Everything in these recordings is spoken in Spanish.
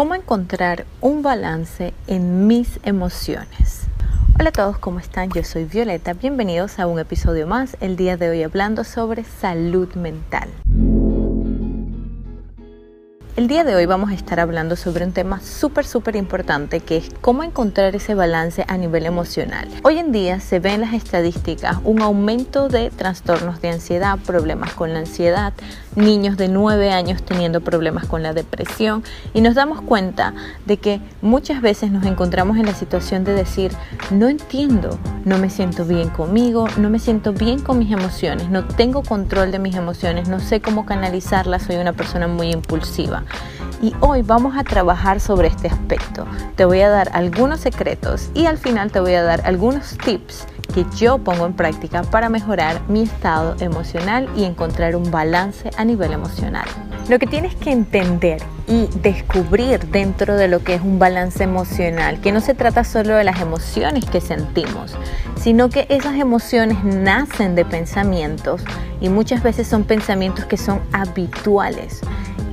¿Cómo encontrar un balance en mis emociones? Hola a todos, ¿cómo están? Yo soy Violeta. Bienvenidos a un episodio más. El día de hoy hablando sobre salud mental. El día de hoy vamos a estar hablando sobre un tema súper, súper importante que es cómo encontrar ese balance a nivel emocional. Hoy en día se ve en las estadísticas un aumento de trastornos de ansiedad, problemas con la ansiedad, niños de 9 años teniendo problemas con la depresión y nos damos cuenta de que muchas veces nos encontramos en la situación de decir, no entiendo, no me siento bien conmigo, no me siento bien con mis emociones, no tengo control de mis emociones, no sé cómo canalizarlas, soy una persona muy impulsiva y hoy vamos a trabajar sobre este aspecto. Te voy a dar algunos secretos y al final te voy a dar algunos tips que yo pongo en práctica para mejorar mi estado emocional y encontrar un balance a nivel emocional. Lo que tienes que entender y descubrir dentro de lo que es un balance emocional, que no se trata solo de las emociones que sentimos, sino que esas emociones nacen de pensamientos y muchas veces son pensamientos que son habituales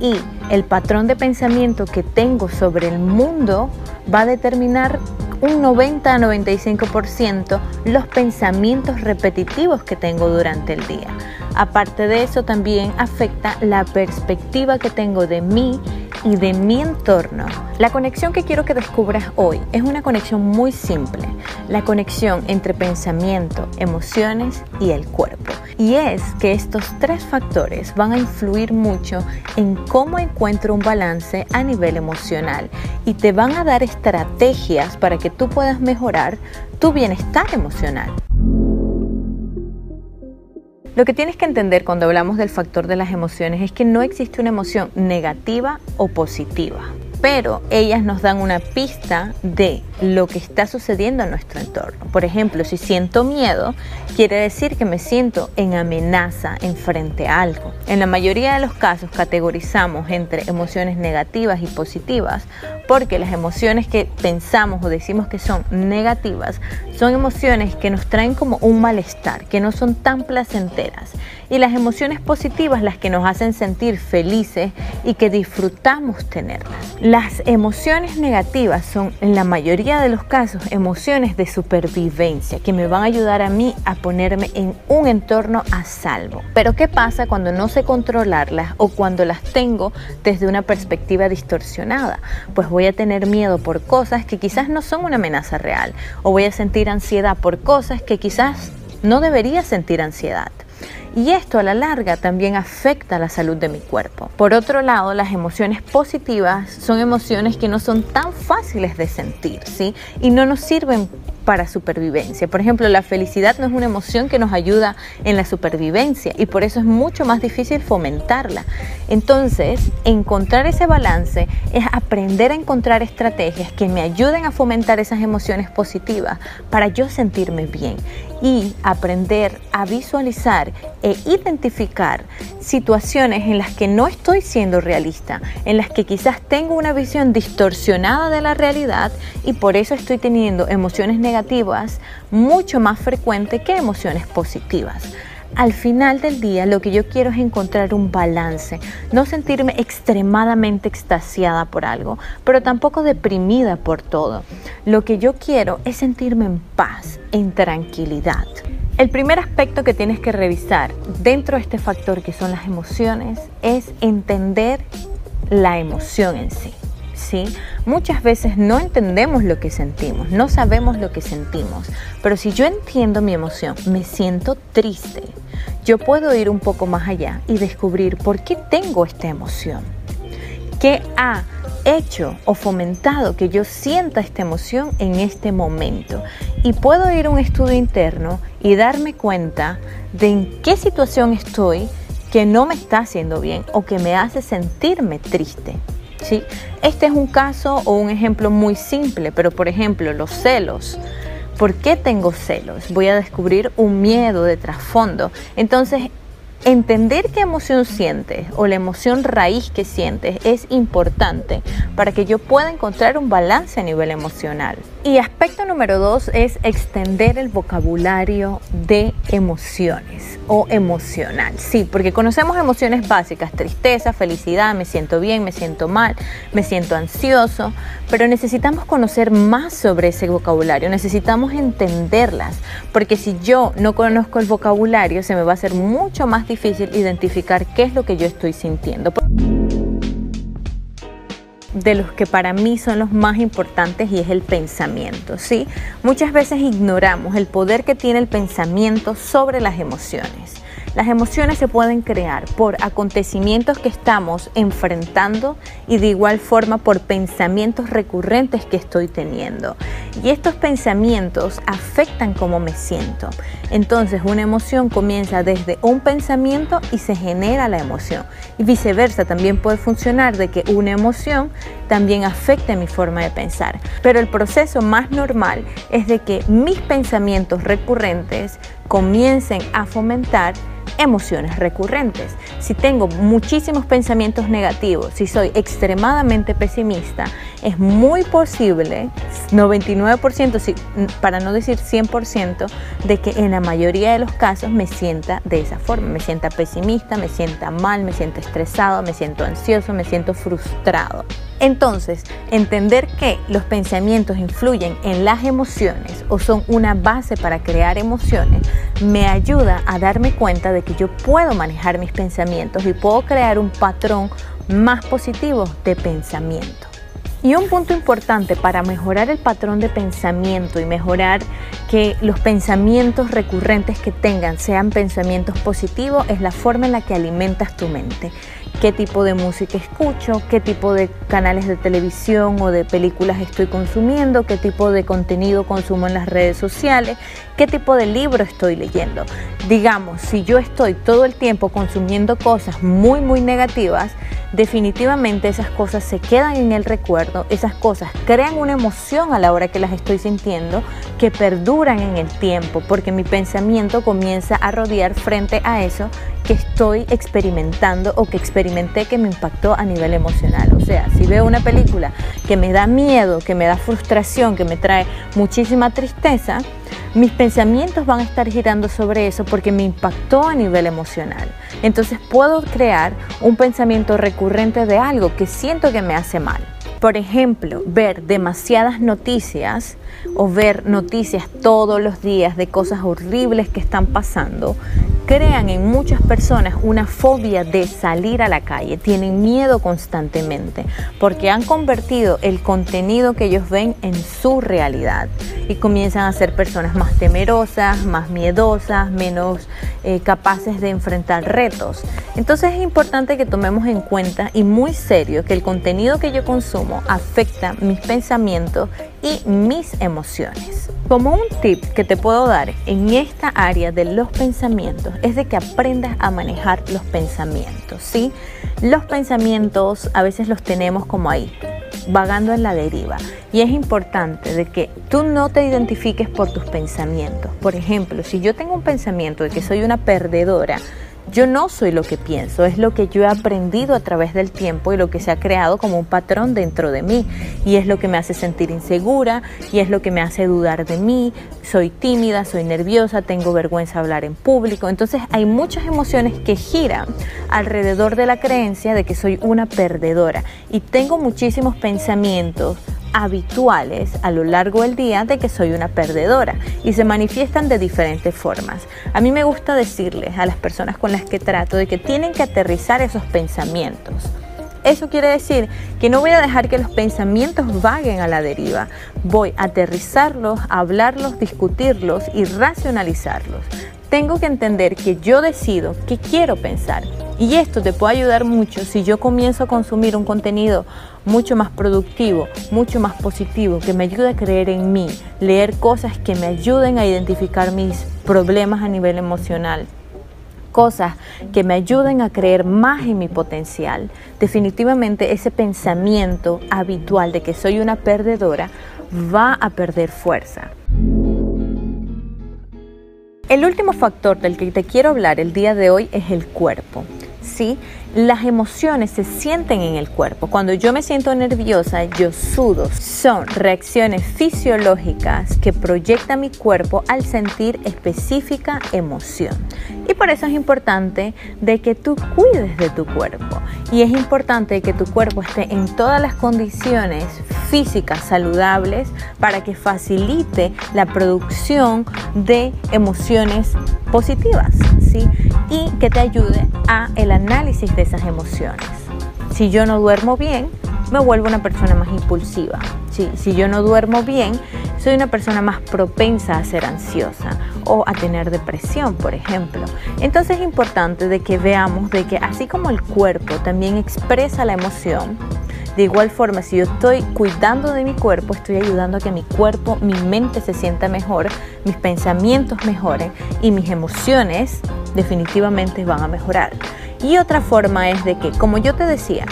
y el patrón de pensamiento que tengo sobre el mundo va a determinar un 90 a 95% los pensamientos repetitivos que tengo durante el día. Aparte de eso también afecta la perspectiva que tengo de mí y de mi entorno. La conexión que quiero que descubras hoy es una conexión muy simple, la conexión entre pensamiento, emociones y el cuerpo. Y es que estos tres factores van a influir mucho en cómo encuentro un balance a nivel emocional y te van a dar estrategias para que tú puedas mejorar tu bienestar emocional. Lo que tienes que entender cuando hablamos del factor de las emociones es que no existe una emoción negativa o positiva pero ellas nos dan una pista de lo que está sucediendo en nuestro entorno. Por ejemplo, si siento miedo, quiere decir que me siento en amenaza en frente a algo. En la mayoría de los casos categorizamos entre emociones negativas y positivas porque las emociones que pensamos o decimos que son negativas son emociones que nos traen como un malestar, que no son tan placenteras. Y las emociones positivas las que nos hacen sentir felices y que disfrutamos tenerlas. Las emociones negativas son en la mayoría de los casos emociones de supervivencia que me van a ayudar a mí a ponerme en un entorno a salvo. Pero ¿qué pasa cuando no sé controlarlas o cuando las tengo desde una perspectiva distorsionada? Pues voy a tener miedo por cosas que quizás no son una amenaza real o voy a sentir ansiedad por cosas que quizás no debería sentir ansiedad y esto a la larga también afecta la salud de mi cuerpo. Por otro lado, las emociones positivas son emociones que no son tan fáciles de sentir, ¿sí? Y no nos sirven para supervivencia. Por ejemplo, la felicidad no es una emoción que nos ayuda en la supervivencia y por eso es mucho más difícil fomentarla. Entonces, encontrar ese balance es aprender a encontrar estrategias que me ayuden a fomentar esas emociones positivas para yo sentirme bien y aprender a visualizar e identificar situaciones en las que no estoy siendo realista, en las que quizás tengo una visión distorsionada de la realidad y por eso estoy teniendo emociones negativas mucho más frecuentes que emociones positivas. Al final del día lo que yo quiero es encontrar un balance, no sentirme extremadamente extasiada por algo, pero tampoco deprimida por todo. Lo que yo quiero es sentirme en paz, en tranquilidad. El primer aspecto que tienes que revisar dentro de este factor que son las emociones es entender la emoción en sí. ¿Sí? Muchas veces no entendemos lo que sentimos, no sabemos lo que sentimos, pero si yo entiendo mi emoción, me siento triste, yo puedo ir un poco más allá y descubrir por qué tengo esta emoción. ¿Qué ha hecho o fomentado que yo sienta esta emoción en este momento? Y puedo ir a un estudio interno y darme cuenta de en qué situación estoy que no me está haciendo bien o que me hace sentirme triste. ¿Sí? Este es un caso o un ejemplo muy simple, pero por ejemplo los celos. ¿Por qué tengo celos? Voy a descubrir un miedo de trasfondo. Entonces, Entender qué emoción sientes o la emoción raíz que sientes es importante para que yo pueda encontrar un balance a nivel emocional. Y aspecto número dos es extender el vocabulario de emociones o emocional. Sí, porque conocemos emociones básicas, tristeza, felicidad, me siento bien, me siento mal, me siento ansioso, pero necesitamos conocer más sobre ese vocabulario, necesitamos entenderlas, porque si yo no conozco el vocabulario se me va a hacer mucho más difícil identificar qué es lo que yo estoy sintiendo de los que para mí son los más importantes y es el pensamiento, ¿sí? Muchas veces ignoramos el poder que tiene el pensamiento sobre las emociones. Las emociones se pueden crear por acontecimientos que estamos enfrentando y de igual forma por pensamientos recurrentes que estoy teniendo. Y estos pensamientos afectan cómo me siento. Entonces una emoción comienza desde un pensamiento y se genera la emoción. Y viceversa, también puede funcionar de que una emoción también afecte mi forma de pensar. Pero el proceso más normal es de que mis pensamientos recurrentes comiencen a fomentar emociones recurrentes. Si tengo muchísimos pensamientos negativos, si soy extremadamente pesimista, es muy posible, 99%, para no decir 100%, de que en la mayoría de los casos me sienta de esa forma, me sienta pesimista, me sienta mal, me siento estresado, me siento ansioso, me siento frustrado. Entonces, entender que los pensamientos influyen en las emociones o son una base para crear emociones me ayuda a darme cuenta de que yo puedo manejar mis pensamientos y puedo crear un patrón más positivo de pensamiento. Y un punto importante para mejorar el patrón de pensamiento y mejorar que los pensamientos recurrentes que tengan sean pensamientos positivos es la forma en la que alimentas tu mente qué tipo de música escucho, qué tipo de canales de televisión o de películas estoy consumiendo, qué tipo de contenido consumo en las redes sociales, qué tipo de libro estoy leyendo. Digamos, si yo estoy todo el tiempo consumiendo cosas muy, muy negativas, definitivamente esas cosas se quedan en el recuerdo, esas cosas crean una emoción a la hora que las estoy sintiendo que perduran en el tiempo, porque mi pensamiento comienza a rodear frente a eso que estoy experimentando o que experimenté que me impactó a nivel emocional. O sea, si veo una película que me da miedo, que me da frustración, que me trae muchísima tristeza, mis pensamientos van a estar girando sobre eso porque me impactó a nivel emocional. Entonces puedo crear un pensamiento recurrente de algo que siento que me hace mal. Por ejemplo, ver demasiadas noticias o ver noticias todos los días de cosas horribles que están pasando crean en muchas personas una fobia de salir a la calle, tienen miedo constantemente porque han convertido el contenido que ellos ven en su realidad y comienzan a ser personas más temerosas, más miedosas, menos eh, capaces de enfrentar retos. Entonces es importante que tomemos en cuenta y muy serio que el contenido que yo consumo afecta mis pensamientos y mis emociones. Como un tip que te puedo dar en esta área de los pensamientos es de que aprendas a manejar los pensamientos, ¿sí? Los pensamientos a veces los tenemos como ahí, vagando en la deriva. Y es importante de que tú no te identifiques por tus pensamientos. Por ejemplo, si yo tengo un pensamiento de que soy una perdedora, yo no soy lo que pienso, es lo que yo he aprendido a través del tiempo y lo que se ha creado como un patrón dentro de mí. Y es lo que me hace sentir insegura y es lo que me hace dudar de mí. Soy tímida, soy nerviosa, tengo vergüenza hablar en público. Entonces hay muchas emociones que giran alrededor de la creencia de que soy una perdedora. Y tengo muchísimos pensamientos habituales a lo largo del día de que soy una perdedora y se manifiestan de diferentes formas. A mí me gusta decirles a las personas con las que trato de que tienen que aterrizar esos pensamientos. Eso quiere decir que no voy a dejar que los pensamientos vaguen a la deriva. Voy a aterrizarlos, hablarlos, discutirlos y racionalizarlos. Tengo que entender que yo decido qué quiero pensar y esto te puede ayudar mucho si yo comienzo a consumir un contenido mucho más productivo, mucho más positivo, que me ayude a creer en mí, leer cosas que me ayuden a identificar mis problemas a nivel emocional, cosas que me ayuden a creer más en mi potencial. Definitivamente ese pensamiento habitual de que soy una perdedora va a perder fuerza. El último factor del que te quiero hablar el día de hoy es el cuerpo. ¿sí? Las emociones se sienten en el cuerpo. Cuando yo me siento nerviosa, yo sudo. Son reacciones fisiológicas que proyecta mi cuerpo al sentir específica emoción. Y por eso es importante de que tú cuides de tu cuerpo. Y es importante que tu cuerpo esté en todas las condiciones físicas saludables para que facilite la producción de emociones positivas, ¿sí? Y que te ayude a el análisis de esas emociones. Si yo no duermo bien, me vuelvo una persona más impulsiva. ¿sí? Si yo no duermo bien, soy una persona más propensa a ser ansiosa o a tener depresión, por ejemplo. Entonces es importante de que veamos de que así como el cuerpo también expresa la emoción, de igual forma, si yo estoy cuidando de mi cuerpo, estoy ayudando a que mi cuerpo, mi mente se sienta mejor, mis pensamientos mejoren y mis emociones definitivamente van a mejorar. Y otra forma es de que, como yo te decía,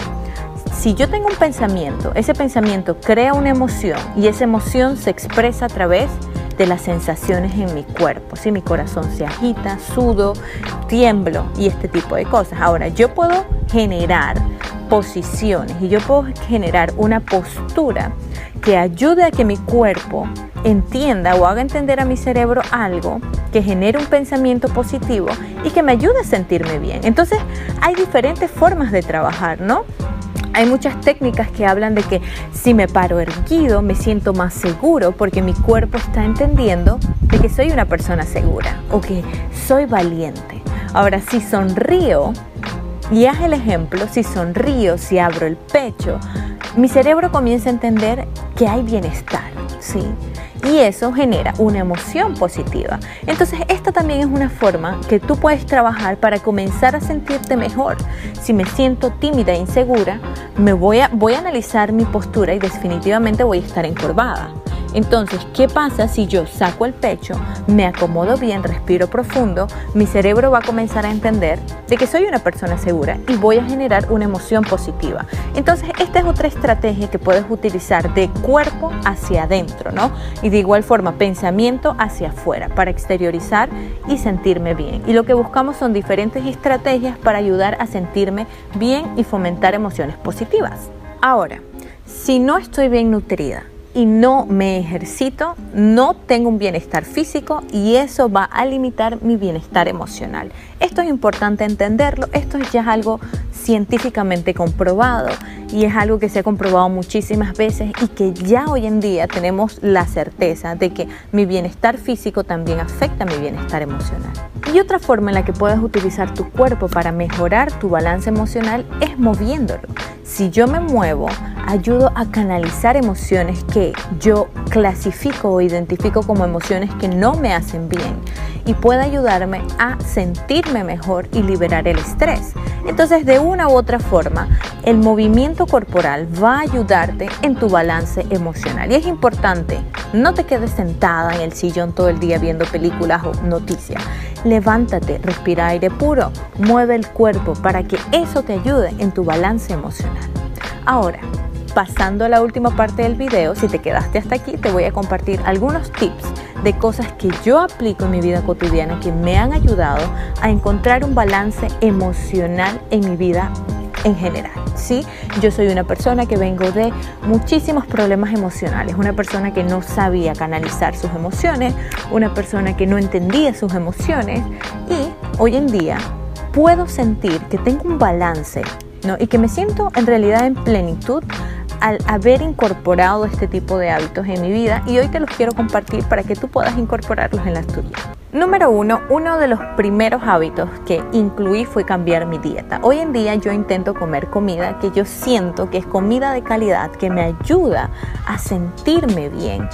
si yo tengo un pensamiento, ese pensamiento crea una emoción y esa emoción se expresa a través de las sensaciones en mi cuerpo. Si mi corazón se agita, sudo, tiemblo y este tipo de cosas. Ahora, yo puedo generar posiciones y yo puedo generar una postura que ayude a que mi cuerpo entienda o haga entender a mi cerebro algo que genere un pensamiento positivo y que me ayude a sentirme bien. Entonces hay diferentes formas de trabajar, ¿no? Hay muchas técnicas que hablan de que si me paro erguido me siento más seguro porque mi cuerpo está entendiendo de que soy una persona segura o que soy valiente. Ahora, si sonrío, y haz el ejemplo, si sonrío, si abro el pecho, mi cerebro comienza a entender que hay bienestar, ¿sí? Y eso genera una emoción positiva. Entonces, esta también es una forma que tú puedes trabajar para comenzar a sentirte mejor. Si me siento tímida e insegura, me voy a, voy a analizar mi postura y definitivamente voy a estar encorvada. Entonces, ¿qué pasa si yo saco el pecho, me acomodo bien, respiro profundo? Mi cerebro va a comenzar a entender de que soy una persona segura y voy a generar una emoción positiva. Entonces, esta es otra estrategia que puedes utilizar de cuerpo hacia adentro, ¿no? Y de igual forma, pensamiento hacia afuera para exteriorizar y sentirme bien. Y lo que buscamos son diferentes estrategias para ayudar a sentirme bien y fomentar emociones positivas. Ahora, si no estoy bien nutrida, y no me ejercito, no tengo un bienestar físico y eso va a limitar mi bienestar emocional. Esto es importante entenderlo, esto ya es algo científicamente comprobado y es algo que se ha comprobado muchísimas veces y que ya hoy en día tenemos la certeza de que mi bienestar físico también afecta mi bienestar emocional. Y otra forma en la que puedes utilizar tu cuerpo para mejorar tu balance emocional es moviéndolo. Si yo me muevo, ayudo a canalizar emociones que yo clasifico o identifico como emociones que no me hacen bien y puede ayudarme a sentirme mejor y liberar el estrés. Entonces, de una u otra forma, el movimiento corporal va a ayudarte en tu balance emocional. Y es importante, no te quedes sentada en el sillón todo el día viendo películas o noticias. Levántate, respira aire puro, mueve el cuerpo para que eso te ayude en tu balance emocional. Ahora, pasando a la última parte del video, si te quedaste hasta aquí, te voy a compartir algunos tips de cosas que yo aplico en mi vida cotidiana que me han ayudado a encontrar un balance emocional en mi vida en general. ¿sí? Yo soy una persona que vengo de muchísimos problemas emocionales, una persona que no sabía canalizar sus emociones, una persona que no entendía sus emociones y hoy en día puedo sentir que tengo un balance ¿no? y que me siento en realidad en plenitud al haber incorporado este tipo de hábitos en mi vida y hoy te los quiero compartir para que tú puedas incorporarlos en las tuyas. Número uno, uno de los primeros hábitos que incluí fue cambiar mi dieta. Hoy en día yo intento comer comida que yo siento que es comida de calidad, que me ayuda a sentirme bien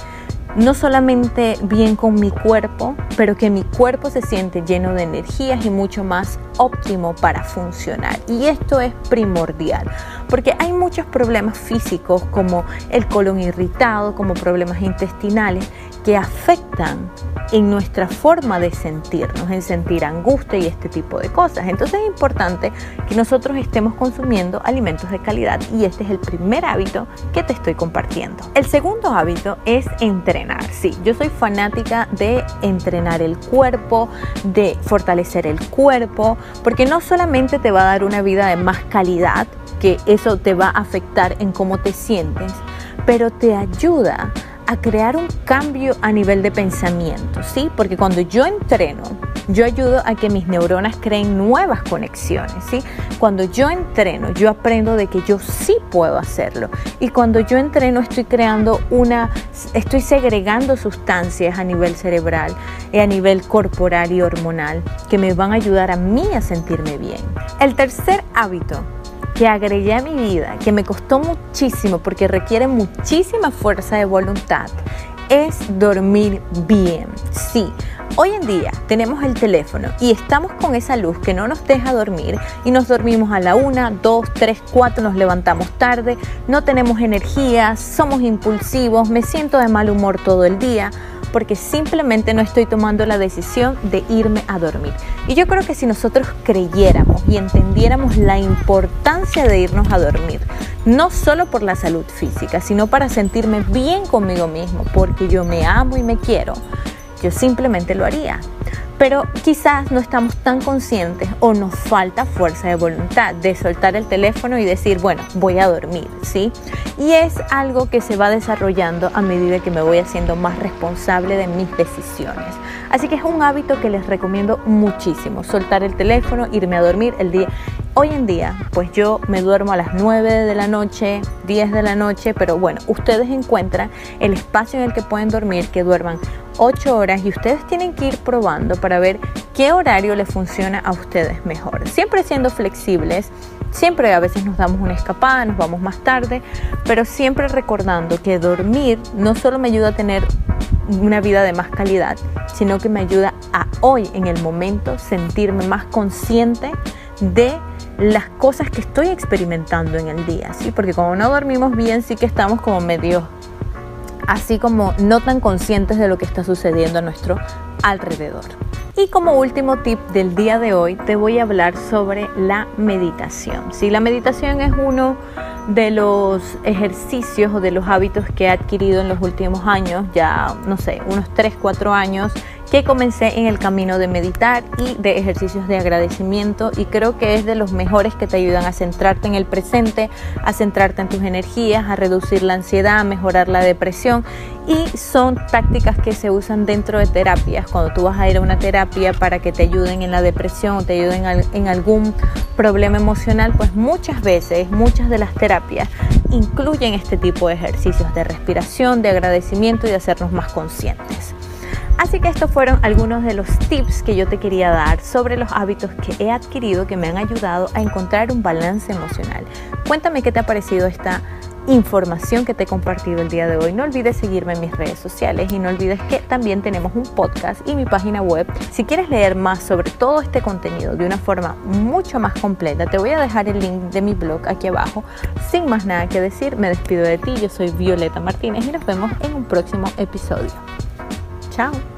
no solamente bien con mi cuerpo, pero que mi cuerpo se siente lleno de energías y mucho más óptimo para funcionar. Y esto es primordial, porque hay muchos problemas físicos como el colon irritado, como problemas intestinales, que afectan en nuestra forma de sentirnos, en sentir angustia y este tipo de cosas. Entonces es importante que nosotros estemos consumiendo alimentos de calidad y este es el primer hábito que te estoy compartiendo. El segundo hábito es entrenar. Sí, yo soy fanática de entrenar el cuerpo, de fortalecer el cuerpo, porque no solamente te va a dar una vida de más calidad, que eso te va a afectar en cómo te sientes, pero te ayuda crear un cambio a nivel de pensamiento, ¿sí? Porque cuando yo entreno, yo ayudo a que mis neuronas creen nuevas conexiones, ¿sí? Cuando yo entreno, yo aprendo de que yo sí puedo hacerlo. Y cuando yo entreno, estoy creando una, estoy segregando sustancias a nivel cerebral, y a nivel corporal y hormonal, que me van a ayudar a mí a sentirme bien. El tercer hábito que agregué a mi vida, que me costó muchísimo porque requiere muchísima fuerza de voluntad, es dormir bien. Sí, hoy en día tenemos el teléfono y estamos con esa luz que no nos deja dormir y nos dormimos a la 1, 2, 3, 4, nos levantamos tarde, no tenemos energía, somos impulsivos, me siento de mal humor todo el día porque simplemente no estoy tomando la decisión de irme a dormir. Y yo creo que si nosotros creyéramos y entendiéramos la importancia de irnos a dormir, no solo por la salud física, sino para sentirme bien conmigo mismo, porque yo me amo y me quiero, yo simplemente lo haría pero quizás no estamos tan conscientes o nos falta fuerza de voluntad de soltar el teléfono y decir, bueno, voy a dormir, ¿sí? Y es algo que se va desarrollando a medida que me voy haciendo más responsable de mis decisiones. Así que es un hábito que les recomiendo muchísimo, soltar el teléfono, irme a dormir el día. Hoy en día, pues yo me duermo a las 9 de la noche, 10 de la noche, pero bueno, ustedes encuentran el espacio en el que pueden dormir, que duerman 8 horas y ustedes tienen que ir probando para ver qué horario les funciona a ustedes mejor. Siempre siendo flexibles, siempre a veces nos damos una escapada, nos vamos más tarde, pero siempre recordando que dormir no solo me ayuda a tener una vida de más calidad, sino que me ayuda a hoy en el momento sentirme más consciente de las cosas que estoy experimentando en el día, ¿sí? Porque como no dormimos bien, sí que estamos como medio así como no tan conscientes de lo que está sucediendo a nuestro alrededor. Y como último tip del día de hoy, te voy a hablar sobre la meditación. Si la meditación es uno de los ejercicios o de los hábitos que he adquirido en los últimos años, ya no sé, unos 3, 4 años, que comencé en el camino de meditar y de ejercicios de agradecimiento y creo que es de los mejores que te ayudan a centrarte en el presente, a centrarte en tus energías, a reducir la ansiedad, a mejorar la depresión y son tácticas que se usan dentro de terapias. Cuando tú vas a ir a una terapia para que te ayuden en la depresión o te ayuden en algún problema emocional, pues muchas veces, muchas de las terapias incluyen este tipo de ejercicios de respiración, de agradecimiento y de hacernos más conscientes. Así que estos fueron algunos de los tips que yo te quería dar sobre los hábitos que he adquirido que me han ayudado a encontrar un balance emocional. Cuéntame qué te ha parecido esta información que te he compartido el día de hoy. No olvides seguirme en mis redes sociales y no olvides que también tenemos un podcast y mi página web. Si quieres leer más sobre todo este contenido de una forma mucho más completa, te voy a dejar el link de mi blog aquí abajo. Sin más nada que decir, me despido de ti. Yo soy Violeta Martínez y nos vemos en un próximo episodio. Tchau!